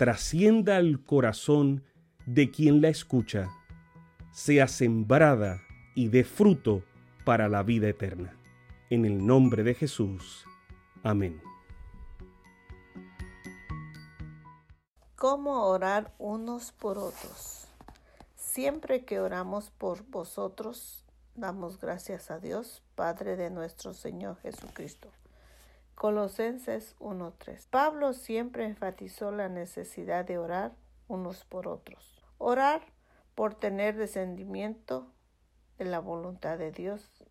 trascienda al corazón de quien la escucha, sea sembrada y dé fruto para la vida eterna. En el nombre de Jesús. Amén. ¿Cómo orar unos por otros? Siempre que oramos por vosotros, damos gracias a Dios, Padre de nuestro Señor Jesucristo. Colosenses 1.3. Pablo siempre enfatizó la necesidad de orar unos por otros. Orar por tener descendimiento de la voluntad de Dios.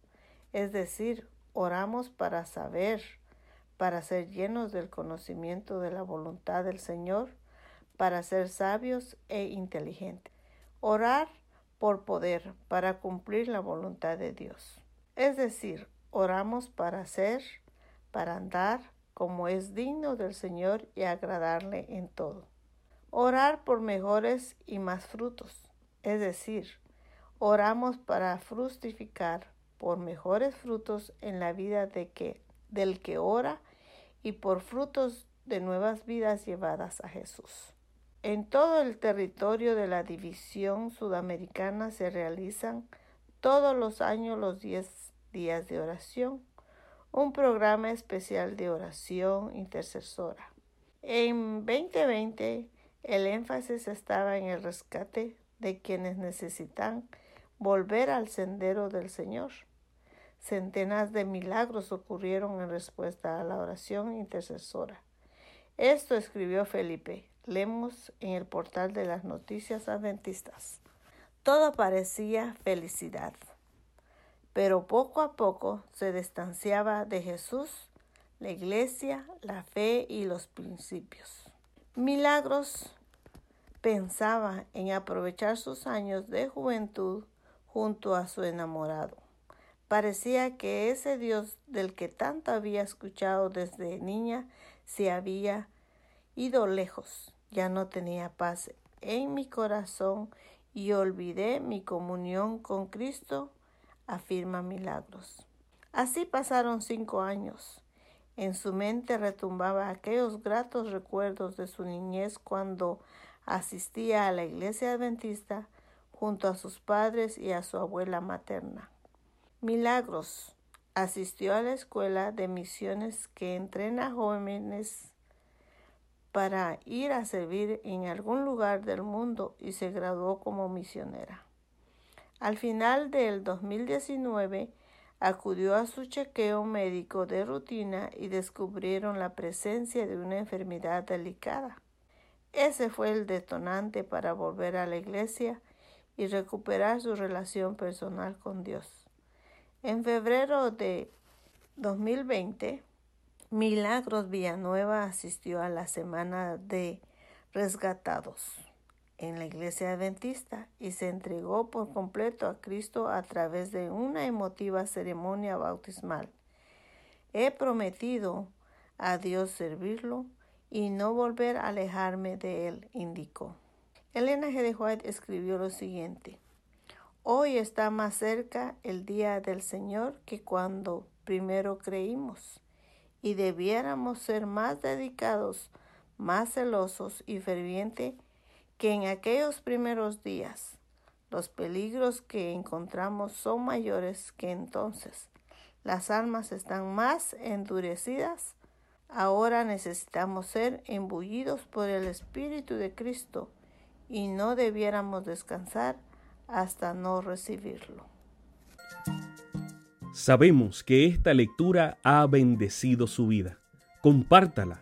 Es decir, oramos para saber, para ser llenos del conocimiento de la voluntad del Señor, para ser sabios e inteligentes. Orar por poder, para cumplir la voluntad de Dios. Es decir, oramos para ser, para andar como es digno del Señor y agradarle en todo. Orar por mejores y más frutos, es decir, oramos para fructificar por mejores frutos en la vida de que, del que ora y por frutos de nuevas vidas llevadas a Jesús. En todo el territorio de la división sudamericana se realizan todos los años los 10 días de oración, un programa especial de oración intercesora. En 2020 el énfasis estaba en el rescate de quienes necesitan volver al sendero del Señor. Centenas de milagros ocurrieron en respuesta a la oración intercesora. Esto escribió Felipe. Leemos en el portal de las noticias adventistas. Todo parecía felicidad, pero poco a poco se distanciaba de Jesús, la iglesia, la fe y los principios. Milagros pensaba en aprovechar sus años de juventud junto a su enamorado. Parecía que ese Dios del que tanto había escuchado desde niña se había ido lejos. Ya no tenía paz en mi corazón y olvidé mi comunión con Cristo, afirma Milagros. Así pasaron cinco años. En su mente retumbaba aquellos gratos recuerdos de su niñez cuando asistía a la iglesia adventista junto a sus padres y a su abuela materna. Milagros. Asistió a la escuela de misiones que entrena jóvenes para ir a servir en algún lugar del mundo y se graduó como misionera. Al final del 2019 acudió a su chequeo médico de rutina y descubrieron la presencia de una enfermedad delicada. Ese fue el detonante para volver a la iglesia y recuperar su relación personal con Dios. En febrero de 2020, Milagros Villanueva asistió a la semana de resgatados en la iglesia adventista y se entregó por completo a Cristo a través de una emotiva ceremonia bautismal. He prometido a Dios servirlo y no volver a alejarme de él, indicó. Elena G. de White escribió lo siguiente. Hoy está más cerca el día del Señor que cuando primero creímos, y debiéramos ser más dedicados, más celosos y fervientes que en aquellos primeros días. Los peligros que encontramos son mayores que entonces. Las almas están más endurecidas Ahora necesitamos ser embullidos por el Espíritu de Cristo y no debiéramos descansar hasta no recibirlo. Sabemos que esta lectura ha bendecido su vida. Compártala,